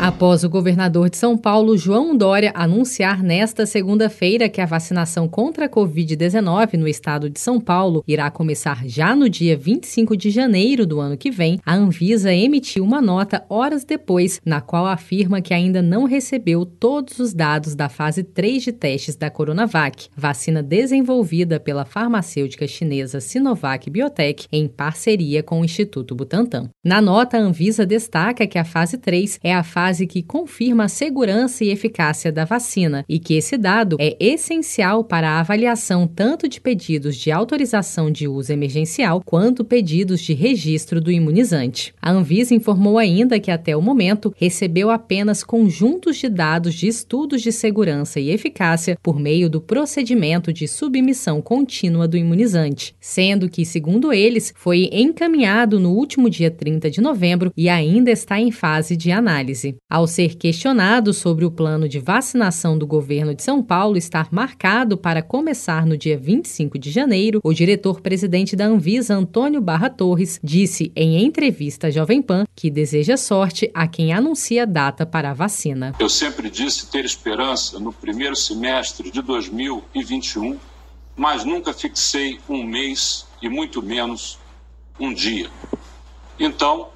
Após o governador de São Paulo, João Dória, anunciar nesta segunda-feira que a vacinação contra a Covid-19 no estado de São Paulo irá começar já no dia 25 de janeiro do ano que vem, a Anvisa emitiu uma nota horas depois, na qual afirma que ainda não recebeu todos os dados da fase 3 de testes da Coronavac, vacina desenvolvida pela farmacêutica chinesa Sinovac Biotech em parceria com o Instituto Butantan. Na nota, a Anvisa destaca que a fase 3 é a fase que confirma a segurança e eficácia da vacina e que esse dado é essencial para a avaliação tanto de pedidos de autorização de uso emergencial quanto pedidos de registro do imunizante. A Anvisa informou ainda que até o momento recebeu apenas conjuntos de dados de estudos de segurança e eficácia por meio do procedimento de submissão contínua do imunizante, sendo que, segundo eles, foi encaminhado no último dia 30 de novembro e ainda está em fase de análise. Ao ser questionado sobre o plano de vacinação do governo de São Paulo estar marcado para começar no dia 25 de janeiro, o diretor-presidente da Anvisa, Antônio Barra Torres, disse em entrevista à Jovem Pan que deseja sorte a quem anuncia a data para a vacina. Eu sempre disse ter esperança no primeiro semestre de 2021, mas nunca fixei um mês e muito menos um dia. Então,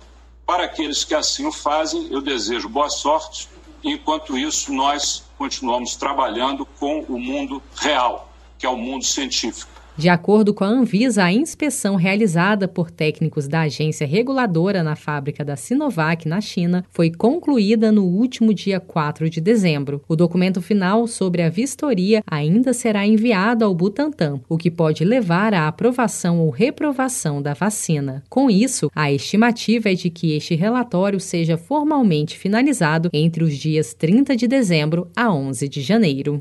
para aqueles que assim o fazem, eu desejo boa sorte. Enquanto isso, nós continuamos trabalhando com o mundo real, que é o mundo científico. De acordo com a Anvisa, a inspeção realizada por técnicos da agência reguladora na fábrica da Sinovac, na China, foi concluída no último dia 4 de dezembro. O documento final sobre a vistoria ainda será enviado ao Butantan, o que pode levar à aprovação ou reprovação da vacina. Com isso, a estimativa é de que este relatório seja formalmente finalizado entre os dias 30 de dezembro a 11 de janeiro.